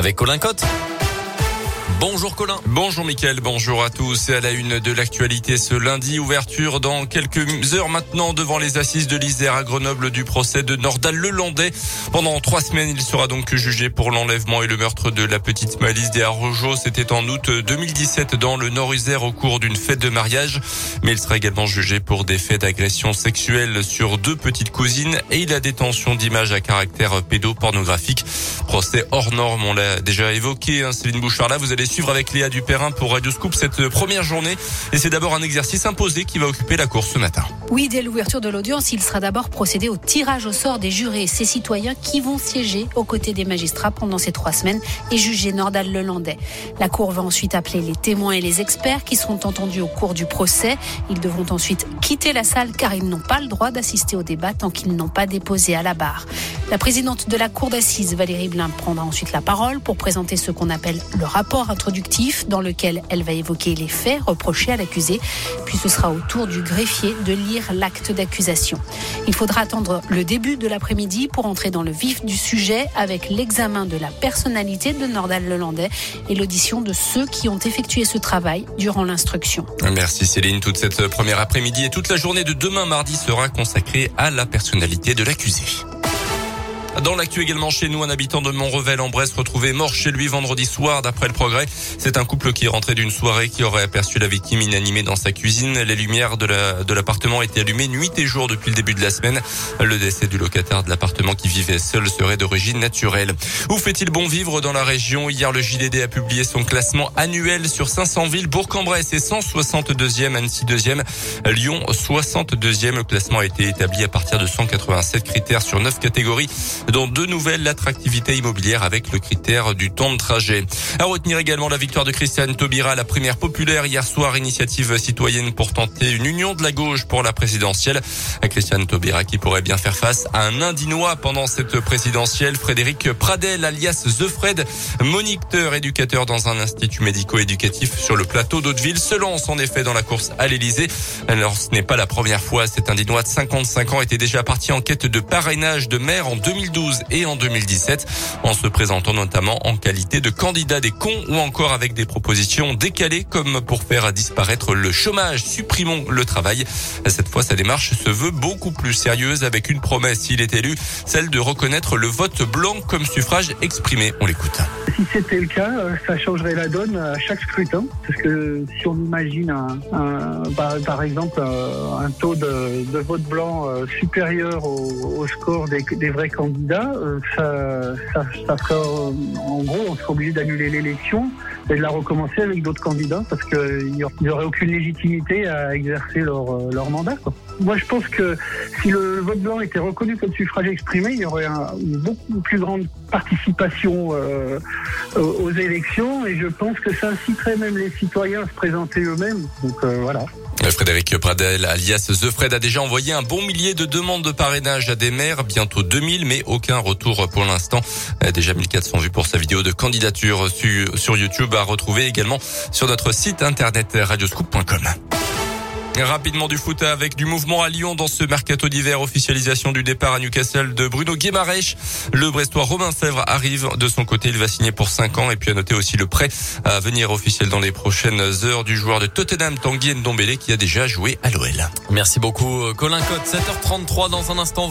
avec Colin Cotte. Bonjour Colin. Bonjour Mickaël, bonjour à tous. Et à la une de l'actualité ce lundi, ouverture dans quelques heures maintenant devant les assises de l'Isère à Grenoble du procès de Nordal Lelandais. Pendant trois semaines, il sera donc jugé pour l'enlèvement et le meurtre de la petite Malice des. C'était en août 2017 dans le Nord-Isère au cours d'une fête de mariage. Mais il sera également jugé pour des faits d'agression sexuelle sur deux petites cousines et il a détention d'images à caractère pédopornographique. Procès hors norme, on l'a déjà évoqué. Hein, Céline Bouchard là, vous allez suivre avec Léa Dupérin pour Radio Scoop cette première journée. Et c'est d'abord un exercice imposé qui va occuper la course ce matin. Oui, dès l'ouverture de l'audience, il sera d'abord procédé au tirage au sort des jurés, ces citoyens qui vont siéger aux côtés des magistrats pendant ces trois semaines et juger Nordal Lelandais. La Cour va ensuite appeler les témoins et les experts qui seront entendus au cours du procès. Ils devront ensuite quitter la salle car ils n'ont pas le droit d'assister au débat tant qu'ils n'ont pas déposé à la barre. La présidente de la Cour d'assises, Valérie Blin, prendra ensuite la parole pour présenter ce qu'on appelle le rapport introductif dans lequel elle va évoquer les faits reprochés à l'accusé. Puis ce sera au tour du greffier de lire l'acte d'accusation. Il faudra attendre le début de l'après-midi pour entrer dans le vif du sujet avec l'examen de la personnalité de Nordal Lelandais et l'audition de ceux qui ont effectué ce travail durant l'instruction. Merci Céline. Toute cette première après-midi et toute la journée de demain mardi sera consacrée à la personnalité de l'accusé. Dans l'actu également chez nous, un habitant de Montrevel en Bresse retrouvé mort chez lui vendredi soir d'après le progrès. C'est un couple qui est rentré d'une soirée qui aurait aperçu la victime inanimée dans sa cuisine. Les lumières de la, de l'appartement étaient allumées nuit et jour depuis le début de la semaine. Le décès du locataire de l'appartement qui vivait seul serait d'origine naturelle. Où fait-il bon vivre dans la région? Hier, le JDD a publié son classement annuel sur 500 villes. Bourg-en-Bresse est 162e, Annecy 2e, Lyon 62e. Le classement a été établi à partir de 187 critères sur 9 catégories dont deux nouvelles, l'attractivité immobilière avec le critère du temps de trajet. À retenir également la victoire de Christiane Taubira, la primaire populaire hier soir, initiative citoyenne pour tenter une union de la gauche pour la présidentielle. Christiane Taubira qui pourrait bien faire face à un Indinois pendant cette présidentielle, Frédéric Pradel alias The Fred, moniteur éducateur dans un institut médico-éducatif sur le plateau d'Hauteville, se lance en effet dans la course à l'Elysée. Alors ce n'est pas la première fois, cet Indinois de 55 ans était déjà parti en quête de parrainage de maire en 2012 et en 2017, en se présentant notamment en qualité de candidat des cons ou encore avec des propositions décalées comme pour faire disparaître le chômage. Supprimons le travail. Cette fois, sa démarche se veut beaucoup plus sérieuse avec une promesse, s'il est élu, celle de reconnaître le vote blanc comme suffrage exprimé. On l'écoute. Si c'était le cas, euh, ça changerait la donne à chaque scrutin. Parce que si on imagine un, par, exemple euh, un taux de, vote blanc euh, supérieur au, score des vrais candidats, euh, ça, ça, ferait, en gros, on serait obligé d'annuler l'élection et de la recommencer avec d'autres candidats parce qu'il n'y aurait aucune légitimité à exercer leur, euh, mandat. Moi, je pense que si le vote blanc était reconnu comme suffrage exprimé, il y aurait une beaucoup plus grande participation euh, aux élections et je pense que ça inciterait même les citoyens à se présenter eux-mêmes. Donc voilà. Frédéric Pradel, alias The Fred, a déjà envoyé un bon millier de demandes de parrainage à des maires, bientôt 2000, mais aucun retour pour l'instant. Euh, déjà 1400 vues pour sa vidéo de candidature sur YouTube à retrouver également sur notre site internet radioscoop.com. Rapidement du foot avec du mouvement à Lyon dans ce mercato d'hiver. Officialisation du départ à Newcastle de Bruno Guémarèche. Le Brestois Romain Fèvre arrive de son côté. Il va signer pour 5 ans et puis à noter aussi le prêt à venir officiel dans les prochaines heures du joueur de Tottenham Tanguy Ndombele qui a déjà joué à l'OL. Merci beaucoup Colin Cotte. 7h33 dans un instant.